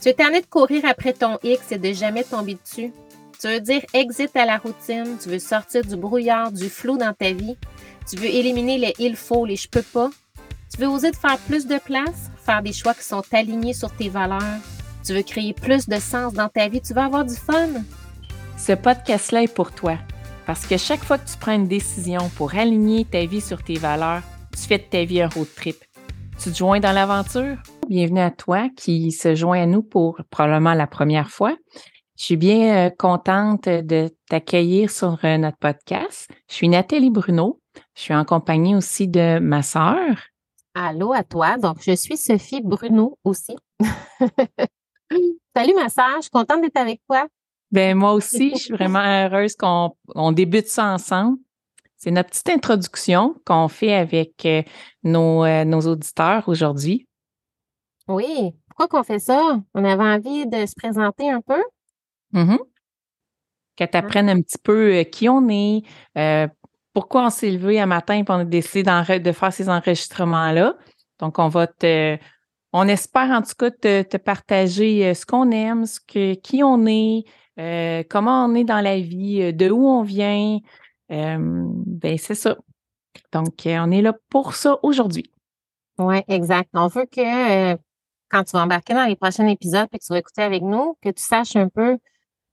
Tu es tanné de courir après ton X et de jamais tomber dessus. Tu veux dire exit à la routine, tu veux sortir du brouillard, du flou dans ta vie. Tu veux éliminer les il faut, les je peux pas. Tu veux oser de faire plus de place, faire des choix qui sont alignés sur tes valeurs. Tu veux créer plus de sens dans ta vie, tu veux avoir du fun. Ce podcast-là est pour toi. Parce que chaque fois que tu prends une décision pour aligner ta vie sur tes valeurs, tu fais de ta vie un road trip. Tu te joins dans l'aventure? Bienvenue à toi qui se joint à nous pour probablement la première fois. Je suis bien euh, contente de t'accueillir sur euh, notre podcast. Je suis Nathalie Bruno. Je suis en compagnie aussi de ma sœur. Allô à toi. Donc, je suis Sophie Bruno aussi. Salut ma sœur, je suis contente d'être avec toi. Ben moi aussi, je suis vraiment heureuse qu'on on débute ça ensemble. C'est notre petite introduction qu'on fait avec euh, nos, nos auditeurs aujourd'hui. Oui, pourquoi qu'on fait ça? On avait envie de se présenter un peu. Que tu apprennes un petit peu euh, qui on est, pourquoi on s'est levé un matin et on a décidé de faire ces enregistrements-là. Donc, on va te. On espère en tout cas te, te partager ce qu'on aime, ce que, qui on est, comment on est dans la vie, de où on vient, euh, ben c'est ça. Donc, euh, on est là pour ça aujourd'hui. Oui, exact. On veut que euh, quand tu vas embarquer dans les prochains épisodes et que tu vas écouter avec nous, que tu saches un peu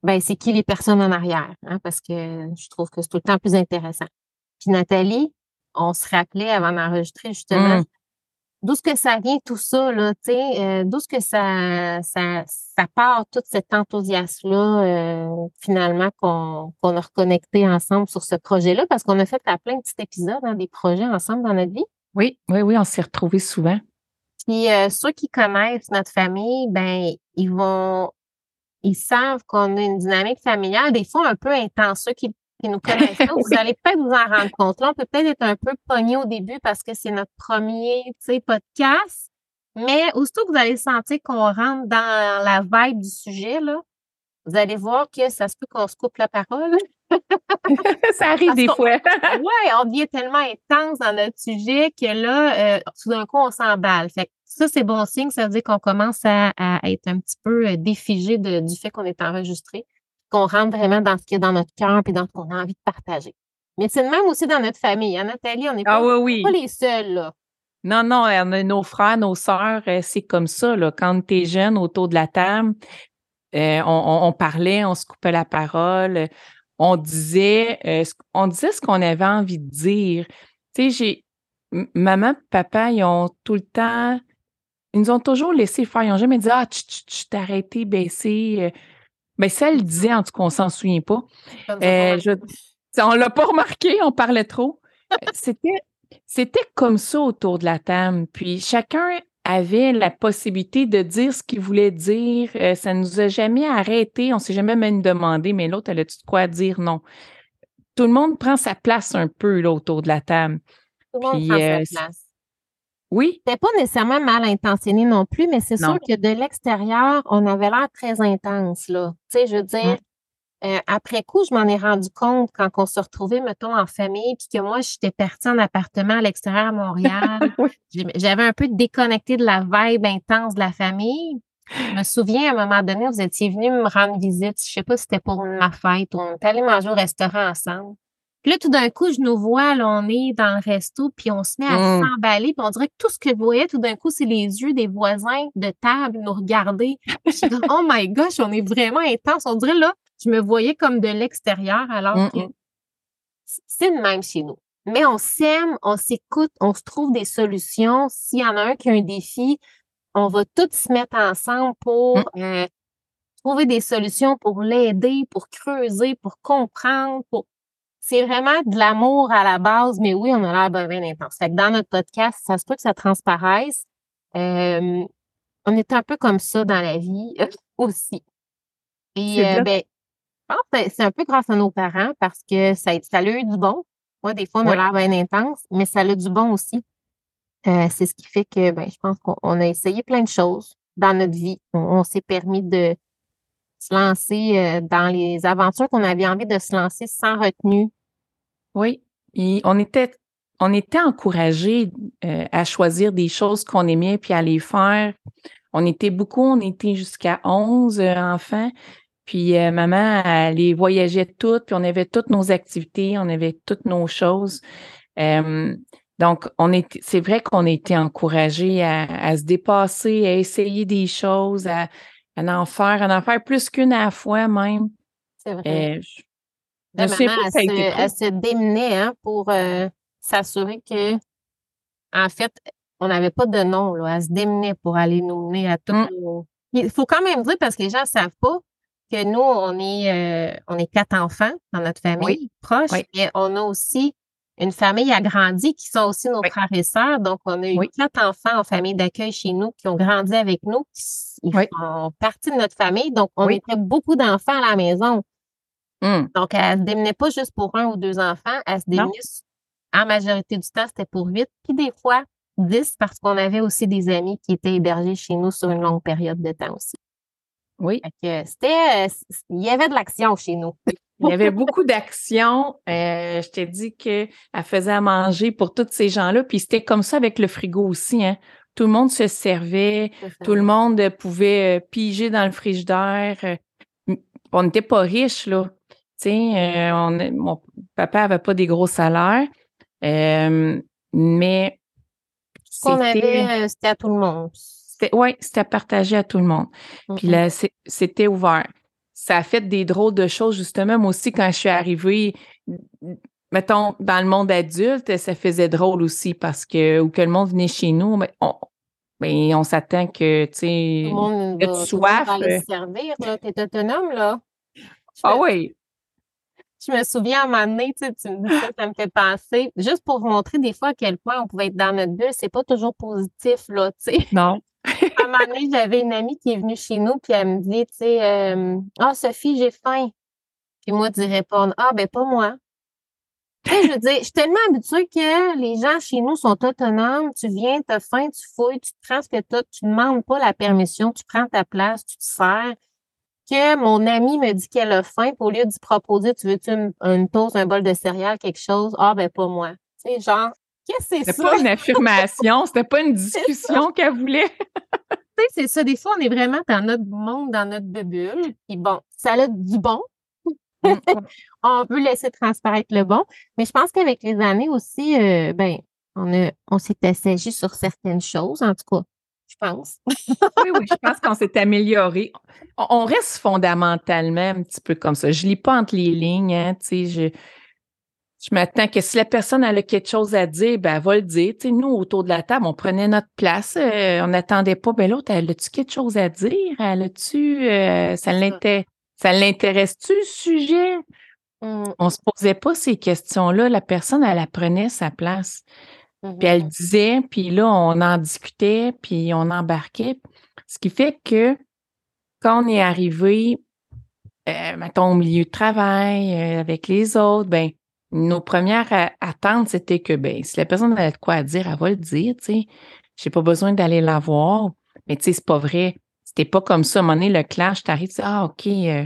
ben, c'est qui les personnes en arrière, hein, parce que je trouve que c'est tout le temps plus intéressant. Puis Nathalie, on se rappelait avant d'enregistrer justement mmh d'où ce que ça vient tout ça, là, tu sais, euh, d'où ce que ça, ça, ça part, tout cet enthousiasme-là, euh, finalement, qu'on qu'on a reconnecté ensemble sur ce projet-là, parce qu'on a fait plein de petits épisodes, hein, des projets ensemble dans notre vie. Oui, oui, oui, on s'est retrouvés souvent. Puis euh, ceux qui connaissent notre famille, ben, ils vont, ils savent qu'on a une dynamique familiale, des fois un peu intense. Ceux qui qui nous connaissent vous allez peut-être vous en rendre compte. Là, on peut peut-être être un peu pogné au début parce que c'est notre premier podcast. Mais aussitôt que vous allez sentir qu'on rentre dans la vibe du sujet, là, vous allez voir que ça se peut qu'on se coupe la parole. ça arrive des fois. oui, on devient tellement intense dans notre sujet que là, euh, tout d'un coup, on s'emballe. Fait ça, c'est bon signe. Ça veut dire qu'on commence à, être un petit peu euh, défigé du fait qu'on est enregistré qu'on rentre vraiment dans ce qui est dans notre cœur et dans ce qu'on a envie de partager. Mais c'est le même aussi dans notre famille. Hein, Nathalie, on n'est ah pas, les seuls. Là. Non, non, on a nos frères, nos sœurs, euh, c'est comme ça. Là. Quand tu es jeune autour de la table, euh, on, parlait, on se coupait la parole, on disait, euh, on disait ce qu'on avait envie de dire. Tu sais, j'ai maman, papa, ils ont tout le temps, ils nous ont toujours laissé faire. Ils n'ont jamais dit Ah, tu t'es arrêté, baissé. Mais ça, elle disait, en tout cas, on s'en souvient pas. Euh, je, on l'a pas remarqué, on parlait trop. Euh, c'était, c'était comme ça autour de la table. Puis chacun avait la possibilité de dire ce qu'il voulait dire. Ça euh, ça nous a jamais arrêté. On s'est jamais même demandé, mais l'autre, elle a-tu de quoi dire? Non? Tout le monde prend sa place un peu là, autour de la table. Tout le monde prend sa place. Oui. C'était pas nécessairement mal intentionné non plus, mais c'est sûr que de l'extérieur, on avait l'air très intense, là. Tu sais, je veux dire, euh, après coup, je m'en ai rendu compte quand on se retrouvait, mettons, en famille, puis que moi, j'étais partie en appartement à l'extérieur à Montréal. J'avais un peu déconnecté de la vibe intense de la famille. Je me souviens, à un moment donné, vous étiez venu me rendre visite. Je sais pas si c'était pour ma fête. On est allé manger au restaurant ensemble. Puis là, tout d'un coup, je nous vois, là, on est dans le resto, puis on se met à mmh. s'emballer, puis on dirait que tout ce que je voyais, tout d'un coup, c'est les yeux des voisins de table nous regarder. Je suis comme, oh my gosh, on est vraiment intense. On dirait, là, je me voyais comme de l'extérieur, alors mmh, que mmh. c'est le même chez nous. Mais on s'aime, on s'écoute, on se trouve des solutions. S'il y en a un qui a un défi, on va tous se mettre ensemble pour euh, trouver des solutions, pour l'aider, pour creuser, pour comprendre, pour c'est vraiment de l'amour à la base, mais oui, on a l'air bien, bien intense. Fait que dans notre podcast, ça se peut que ça transparaisse. Euh, on est un peu comme ça dans la vie aussi. Et euh, ben, je pense que c'est un peu grâce à nos parents parce que ça, ça a eu du bon. Moi, des fois, on a l'air bien intense, mais ça a du bon aussi. Euh, c'est ce qui fait que ben, je pense qu'on a essayé plein de choses dans notre vie. on s'est permis de, se lancer dans les aventures qu'on avait envie de se lancer sans retenue, oui, on était on était encouragés euh, à choisir des choses qu'on aimait puis à les faire. on était beaucoup, on était jusqu'à 11 enfants. Puis maman, elle les voyageait toutes, puis on avait toutes nos activités, on avait toutes nos choses. donc, on est, c'est vrai qu'on été encouragés à, se dépasser, à essayer des choses, à, en faire, à en faire plus qu'une à la fois même. C'est vrai. Euh, maman, elle, se, démenait hein, pour euh, s'assurer que, en fait, on n'avait pas de nom. Là. Elle se démenait pour aller nous mener à tout. Mmh. Il faut quand même dire, parce que les gens ne savent pas, que nous, on est, euh, on est quatre enfants dans notre famille proche, et on a aussi une famille agrandie qui sont aussi nos frères et sœurs. Donc, on a eu quatre enfants en famille d'accueil chez nous qui ont grandi avec nous, qui font partie de notre famille. Donc, on était beaucoup d'enfants à la maison. Mmh. Donc, elle ne se démenait pas juste pour un ou deux enfants, elle se démenait en majorité du temps, c'était pour huit, puis des fois dix parce qu'on avait aussi des amis qui étaient hébergés chez nous sur une longue période de temps aussi. Oui. C'était, euh, il y avait de l'action chez nous. Il y avait beaucoup d'action. Euh, je t'ai dit qu'elle faisait à manger pour tous ces gens-là. Puis c'était comme ça avec le frigo aussi. Hein. Tout le monde se servait. Tout le monde pouvait euh, piger dans le frigidaire. On n'était pas riches, là. Tu sais, mon papa avait pas des gros salaires. mais ce qu'on avait, c'était à tout le monde. Oui, c'était partagé à tout le monde. Puis là, c'était ouvert. Ça a fait des drôles de choses, justement. Moi aussi, quand je suis arrivée, mettons, dans le monde adulte, ça faisait drôle aussi parce que, ou que le monde venait chez nous, mais on, ben, on s'attend que, tu sais, tu soif. Tu servir, là. T'es autonome, là. Ah oui. Je me souviens à un moment donné, tu, sais, tu me dis ça, ça me fait penser, juste pour vous montrer des fois à quel point on pouvait être dans notre bulle, c'est pas toujours positif, là, tu sais. Non à un moment donné, j'avais une amie qui est venue chez nous, puis elle me dit, tu sais, euh, ah, Sophie, j'ai faim. Puis moi, tu répondre, ah, ben, pas moi. Je veux dire, je suis tellement habituée que les gens chez nous sont autonomes. Tu viens, tu as faim, tu fouilles, tu te prends ce que tu tu ne demandes pas la permission, tu prends ta place, tu te sers. Que mon amie me dit qu'elle a faim, puis au lieu d'y proposer, tu veux-tu une, une toast, un bol de céréales, quelque chose? Ah, ben, pas moi. Tu sais, genre, Qu'est-ce que c'est ça? C'était pas une affirmation, c'était pas une discussion qu'elle voulait. tu sais, c'est ça. Des fois, on est vraiment dans notre monde, dans notre bulle. Puis bon, ça a du bon. On peut laisser transparaître le bon. Mais je pense qu'avec les années aussi, euh, ben, on, a, on s'est assagi sur certaines choses, en tout cas. Je pense. oui, oui, je pense qu'on s'est amélioré. On, reste fondamentalement un petit peu comme ça. Je lis pas entre les lignes, hein, tu sais, je, je m'attends que si la personne a quelque chose à dire, ben, elle va le dire. Tu sais, nous, autour de la table, on prenait notre place. Euh, on n'attendait pas. Ben, l'autre, elle a-tu quelque chose à dire? Elle a-tu, euh, ça l'intéresse-tu, le sujet? Mmh. On se posait pas ces questions-là. La personne, elle apprenait sa place. Puis elle mmh disait, puis là, on en discutait, puis on embarquait. Ce qui fait que quand on est arrivé, euh, mettons, au milieu de travail, avec les autres, ben nos premières attentes, c'était que ben, si la personne avait de quoi à dire, elle va le dire, tu sais. J'ai pas besoin d'aller la voir. Mais tu sais, c'est pas vrai. C'était pas comme ça. À un moment donné, le clash, t'arrives, tu ah, OK, euh,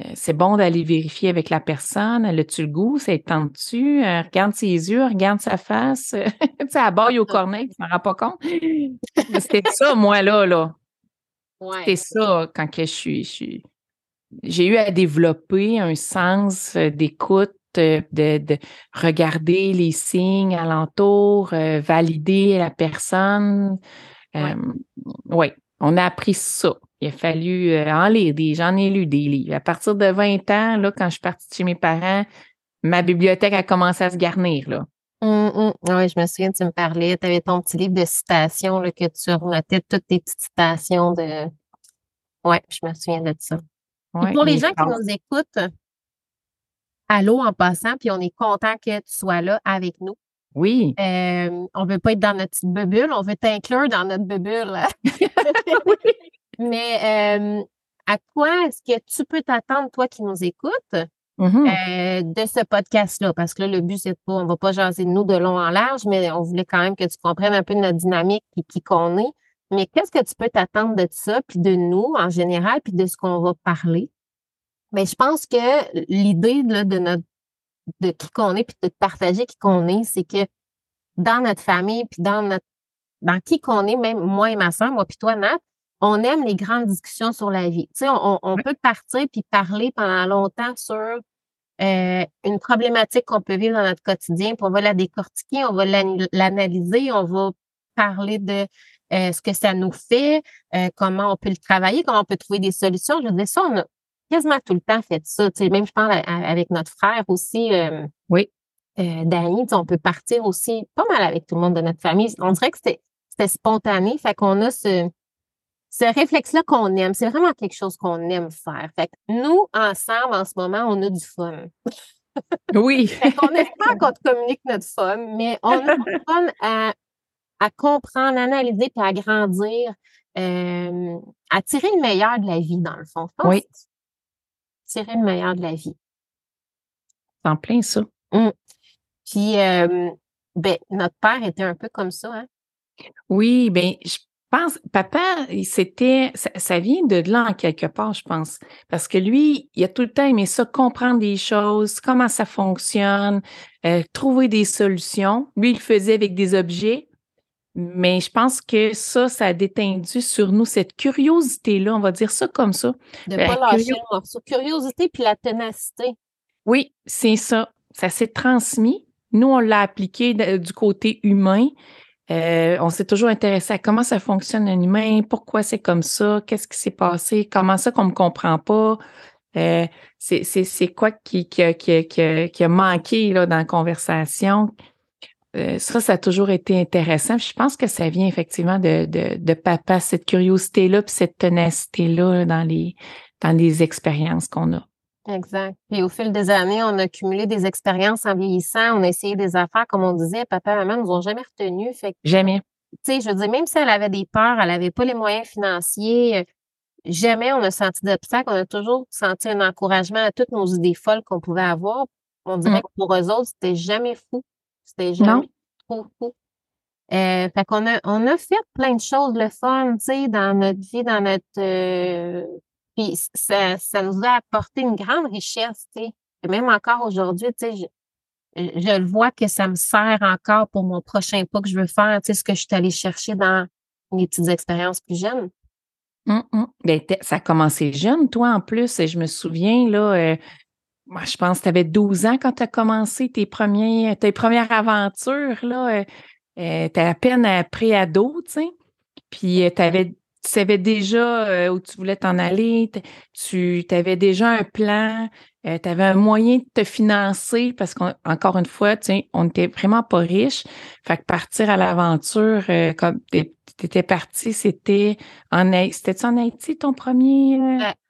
euh, c'est bon d'aller vérifier avec la personne. Elle a-tu le goût? C'est tente-tu? Euh, regarde ses yeux, regarde sa face. tu sais, elle au cornet, tu m'en rends pas compte. C'était ça, moi, là, là. C'était ça quand que je suis. J'ai eu à développer un sens d'écoute de, regarder les signes alentour, euh, valider la personne. Oui, on a appris ça. Il a fallu euh, en lire des, j'en ai lu des livres. À partir de 20 ans, là, quand je suis partie chez mes parents, ma bibliothèque a commencé à se garnir. Là. Mmh, mmh. Oui, je me souviens, tu me parlais, tu avais ton petit livre de citations là, que tu remettais toutes tes petites citations de. Oui, je me souviens de ça. pour les gens qui nous écoutent, allô en passant, puis on est content que tu sois là avec nous. Oui. Euh, on ne veut pas être dans notre petite bulle, on veut t'inclure dans notre bulle. Mais euh, à quoi est-ce que tu peux t'attendre, toi qui nous écoutes, mm-hmm. euh, de ce podcast-là? Parce que là, le but, c'est pas, on va pas jaser de nous de long en large, mais on voulait quand même que tu comprennes un peu notre dynamique et qui qu'on est. Mais qu'est-ce que tu peux t'attendre de ça, puis de nous en général, puis de ce qu'on va parler? Mais je pense que l'idée de notre de qui qu'on est puis de partager qui qu'on est, c'est que dans notre famille puis dans notre dans qui qu'on est, même moi et ma soeur, moi puis toi, Nat, on aime les grandes discussions sur la vie. Tu sais, on, peut partir puis parler pendant longtemps sur euh, une problématique qu'on peut vivre dans notre quotidien, puis on va la décortiquer, on va l'analyser, on va parler de euh, ce que ça nous fait, euh, comment on peut le travailler, comment on peut trouver des solutions. Je veux dire, ça, on a quasiment tout le temps fait ça. Tu sais, même, je pense, avec notre frère aussi. oui. Euh, Dany, on peut partir aussi pas mal avec tout le monde de notre famille. On dirait que c'était spontané, fait qu'on a ce, ce réflexe-là qu'on aime. C'est vraiment quelque chose qu'on aime faire. Fait que nous, ensemble, en ce moment, on a du fun. Oui. on espère qu'on te communique notre fun, mais on a du fun à, à comprendre, analyser puis à grandir, euh, à tirer le meilleur de la vie, dans le fond. oui. Tirer le meilleur de la vie. En plein ça. Mmh. Puis, euh, ben, notre père était un peu comme ça, hein? Oui, ben, je pense, papa, c'était, ça, vient de là en quelque part, je pense. Parce que lui, il a tout le temps aimé ça, comprendre des choses, comment ça fonctionne, euh, trouver des solutions. Lui, il le faisait avec des objets. Mais je pense que ça, ça a détendu sur nous cette curiosité-là, on va dire ça comme ça. De ne pas lâcher le morceau. Curiosité puis la ténacité. Oui, c'est ça. Ça s'est transmis. Nous, on l'a appliqué du côté humain. Euh, on s'est toujours intéressé à comment ça fonctionne un humain, pourquoi c'est comme ça, qu'est-ce qui s'est passé, comment ça qu'on ne me comprend pas. Euh, c'est quoi qui, qui, qui, qui, a manqué là, dans la conversation? Euh, ça, ça a toujours été intéressant. je pense que ça vient effectivement de, de, de papa, cette curiosité-là, puis cette ténacité-là dans les, dans les expériences qu'on a. Exact. Puis au fil des années, on a cumulé des expériences en vieillissant, on a essayé des affaires, comme on disait, papa et maman nous ont jamais retenus. Fait jamais. Tu sais, je veux dire, même si elle avait des peurs, elle n'avait pas les moyens financiers, jamais on a senti d'obstacle, on a toujours senti un encouragement à toutes nos idées folles qu'on pouvait avoir. On dirait mm. que pour eux autres, c'était jamais fou. C'était jamais trop fou. Euh, fait qu'on a, on a fait plein de choses, le fun, tu sais, dans notre vie, dans notre euh, puis ça, ça nous a apporté une grande richesse, tu sais. Même encore aujourd'hui, tu sais, je, je, le vois que ça me sert encore pour mon prochain pas que je veux faire, tu sais, ce que je suis allée chercher dans mes petites expériences plus jeunes. Hum, hum. Ben, ça a commencé jeune, toi, en plus. Et je me souviens, là, euh, moi, je pense que tu avais 12 ans quand tu as commencé tes, premiers, tes premières aventures, là. Euh, euh tu à peine après ado, tu sais. Puis tu avais tu savais déjà euh, où tu voulais t'en aller, tu avais déjà un plan, euh, tu avais un moyen de te financer parce qu'encore une fois, tu sais, on n'était vraiment pas riche. Fait que partir à l'aventure, euh, comme tu étais parti, c'était en C'était en Haïti ton premier?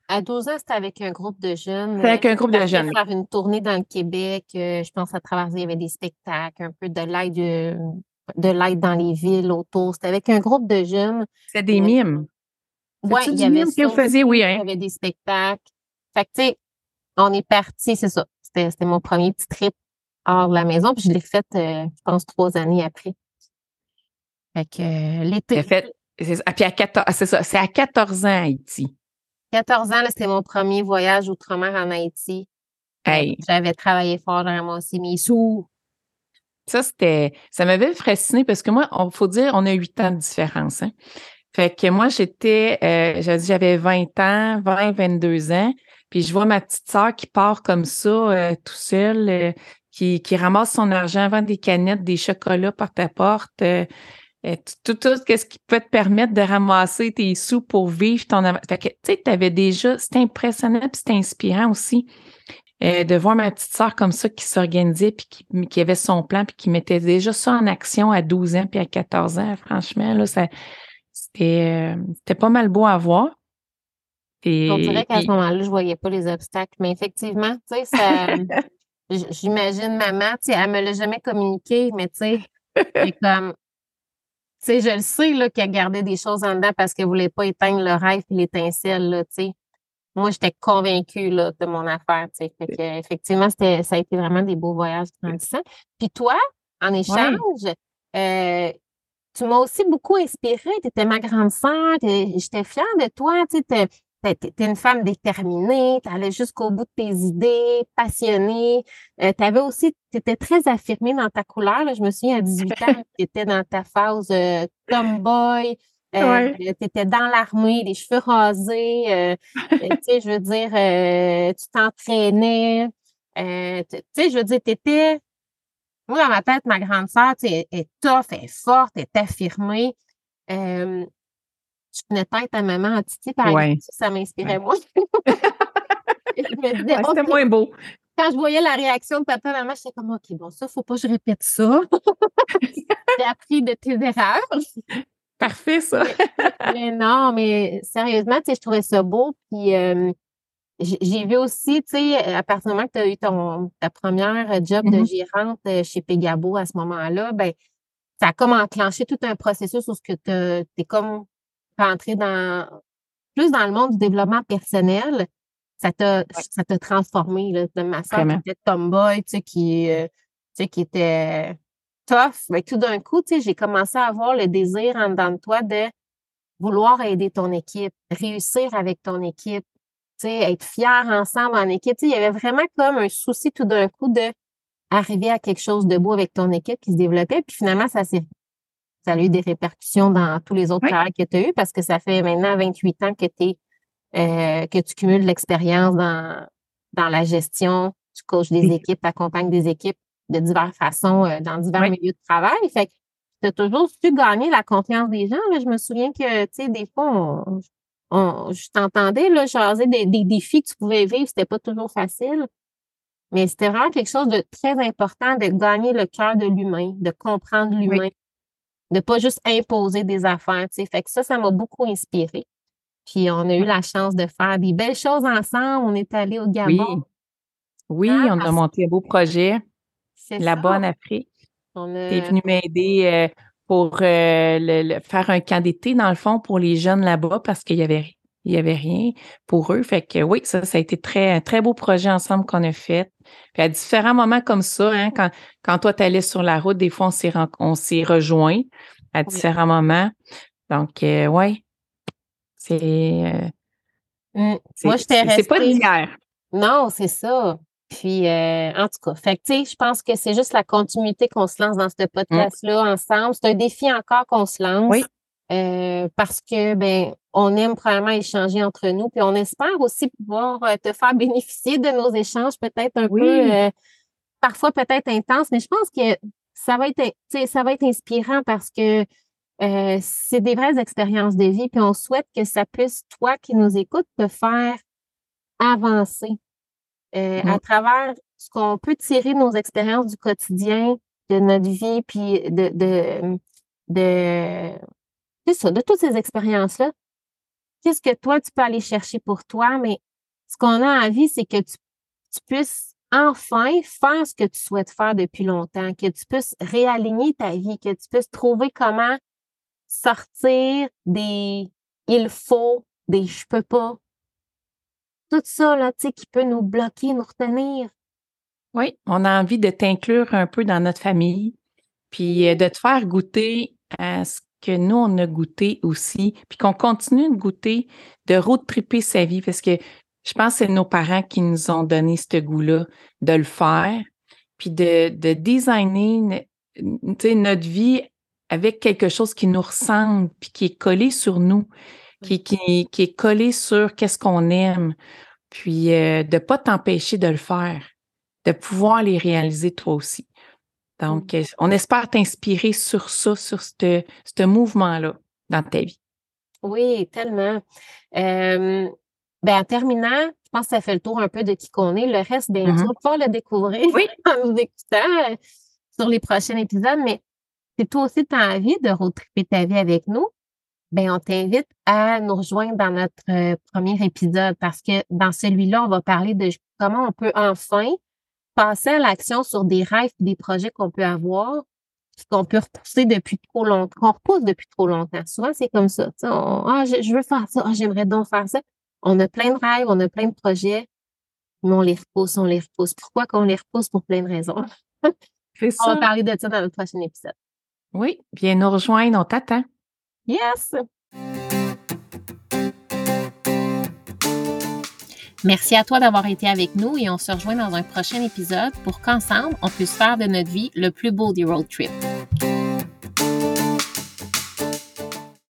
À 12 ans, c'était avec un groupe de jeunes. C'était avec un groupe de jeunes. faire une tournée dans le Québec. je pense à travers, il y avait des spectacles, un peu de l'aide de l'aide dans les villes autour. C'était avec un groupe de jeunes. C'était des mimes. Oui, il y avait oui, hein? Il y avait des spectacles. Fait que, tu sais, on est parti, c'est ça. C'était mon premier petit trip hors de la maison. Puis je l'ai fait, euh, je pense, trois années après. Fait que euh, l'été. fait, ah, puis à 14, ah, c'est ça, c'est à 14 ans Haïti. 14 ans, c'était mon premier voyage outre-mer en Haïti. Hey. J'avais travaillé fort dans moi aussi mes sous. Ça, c'était, ça m'avait fasciné parce que moi, il faut dire, on a huit ans de différence. Hein? Fait que moi, j'étais, euh, j'avais 20 ans, 20, 22 ans, puis je vois ma petite sœur qui part comme ça, euh, tout seule, euh, qui, qui ramasse son argent, vend des canettes, des chocolats porte à porte, tout, tout, ce qui peut te permettre de ramasser tes sous pour vivre ton Fait que, tu sais, avais déjà, c'était impressionnant, puis c'était inspirant aussi. de voir ma petite sœur comme ça qui s'organisait puis qui, qui, avait son plan puis qui mettait déjà ça en action à 12 ans puis à 14 ans franchement là ça euh, c'était pas mal beau à voir. Et, On dirait qu'à ce moment-là, je voyais pas les obstacles, mais effectivement, tu sais, ça. J'imagine maman, tu sais, elle me l'a jamais communiqué, mais tu sais, comme, tu sais, je le sais, là, qu'elle gardait des choses en dedans parce qu'elle voulait pas éteindre le rêve et l'étincelle, là, tu sais. Moi, j'étais convaincue, là, de mon affaire, tu sais. Fait que, effectivement, c'était, ça a été vraiment des beaux voyages grandissants. Puis toi, en échange, euh, tu m'as aussi beaucoup inspirée. Tu étais ma grande sœur. J'étais fière de toi. Tu T'es une femme déterminée, t'allais jusqu'au bout de tes idées, passionnée. Euh, t'avais aussi, t'étais très affirmée dans ta couleur. Je me souviens, à 18 ans, t'étais dans ta phase euh, tomboy. Euh, T'étais dans l'armée, les cheveux rasés. Euh, tu sais, je veux dire, euh, tu t'entraînais. tu sais, je veux dire, t'étais... Moi, dans ma tête, ma grande sœur, tu sais, est tough, elle est forte, elle est affirmée je tenais tête à maman en Titi, par exemple, ça m'inspirait moins. C'était moins beau. Quand je voyais la réaction de papa et maman, j'étais comme, OK, bon, ça, faut pas que je répète ça. J'ai appris de tes erreurs. Parfait, ça. mais, non, mais sérieusement, tu sais, je trouvais ça beau. Puis, euh, j'ai vu aussi, tu sais, à partir du moment que tu as eu ton, ta première job de mm-hmm. gérante euh, chez Pegabo à ce moment-là, ben, ça a comme enclenché tout un processus où tu es comme rentrer dans plus dans le monde du développement personnel, ça t'a ça t'a transformé là, de ma soeur qui était tomboy, tu sais qui euh, tu sais qui était tough, mais tout d'un coup, tu sais, j'ai commencé à avoir le désir en dedans de toi de vouloir aider ton équipe, réussir avec ton équipe, tu sais, être fier ensemble en équipe. Tu sais, il y avait vraiment comme un souci tout d'un coup de arriver à quelque chose de beau avec ton équipe qui se développait. Puis finalement, ça s'est ça a eu des répercussions dans tous les autres carrières que tu as eues parce que ça fait maintenant 28 ans que, es, euh, que tu cumules l'expérience dans, dans la gestion, tu coaches des équipes, tu accompagnes des équipes de diverses façons euh, dans divers milieux de travail. Fait que tu as toujours su gagner la confiance des gens. Je me souviens que, tu sais, des fois, on, je t'entendais là, jaser des, des, défis que tu pouvais vivre, c'était pas toujours facile. Mais c'était vraiment quelque chose de très important de gagner le cœur de l'humain, de comprendre l'humain, de pas juste imposer des affaires, tu sais. Fait que ça, ça m'a beaucoup inspiré. Puis on a eu la chance de faire des belles choses ensemble. On est allé au Gabon. Oui, ah, on a monté un beau projet là-bas en Afrique. Tu es venu m'aider euh, pour euh, le, faire un camp d'été, dans le fond, pour les jeunes là-bas parce qu'il y avait il y avait rien pour eux. Fait que oui, ça, ça a été très, un très beau projet ensemble qu'on a fait. Puis à différents moments comme ça, hein, quand, quand toi, tu allais sur la route, des fois, on s'est, rejoints à différents moments. Donc, euh, ouais, c'est. Euh, mmh. Moi, j'étais restée. C'est pas d'hier. Non, c'est ça. Puis, euh, en tout cas, fait tu sais, je pense que c'est juste la continuité qu'on se lance dans ce mmh. podcast-là ensemble. C'est un défi encore qu'on se lance. Oui. Euh, parce que ben on aime probablement échanger entre nous, puis on espère aussi pouvoir euh, te faire bénéficier de nos échanges, peut-être un peu euh, parfois peut-être intense, mais je pense que ça va être ça va être inspirant parce que c'est des vraies expériences de vie, puis on souhaite que ça puisse, toi qui nous écoutes, te faire avancer à mmh. travers ce qu'on peut tirer de nos expériences du quotidien, de notre vie, puis de, de, de c'est ça, de toutes ces expériences-là, qu'est-ce que toi, tu peux aller chercher pour toi? Mais ce qu'on a envie, c'est que tu, puisses enfin faire ce que tu souhaites faire depuis longtemps, que tu puisses réaligner ta vie, que tu puisses trouver comment sortir des il faut, des je peux pas. Tout ça, là, tu sais, qui peut nous bloquer, nous retenir. Oui, on a envie de t'inclure un peu dans notre famille, puis euh, de te faire goûter à ce que nous, on a goûté aussi, puis qu'on continue de goûter, de road tripper sa vie, parce que je pense que c'est nos parents qui nous ont donné ce goût-là de le faire, puis de, de designer notre vie avec quelque chose qui nous ressemble, puis qui est collé sur nous, qui, qui, qui est collé sur qu'est-ce qu'on aime, puis euh, de ne pas t'empêcher de le faire, de pouvoir les réaliser toi aussi. Donc, mmh. on espère t'inspirer sur ça, sur ce mouvement-là dans ta vie. Oui, tellement. ben, en terminant, je pense que ça fait le tour un peu de qui qu'on est. Le reste, bien, tu mmh vas pouvoir le découvrir en nous écoutant euh, sur les prochains épisodes. Mais si toi aussi tu as envie de retriper ta vie avec nous, ben on t'invite à nous rejoindre dans notre euh, premier épisode parce que dans celui-là, on va parler de comment on peut enfin passer à l'action sur des rêves et des projets qu'on peut avoir, qu'on peut repousser depuis trop longtemps, qu'on repousse depuis trop longtemps. Souvent, c'est comme ça. ah, je, veux faire ça, ah, j'aimerais donc faire ça. On a plein de rêves, on a plein de projets, mais on les repousse, on les repousse. Pourquoi qu'on les repousse? Pour plein de raisons. on va parler de ça dans le prochain épisode. Oui, viens nous rejoindre, on t'attend. Yes! Merci à toi d'avoir été avec nous et on se rejoint dans un prochain épisode pour qu'ensemble, on puisse faire de notre vie le plus beau des road trips.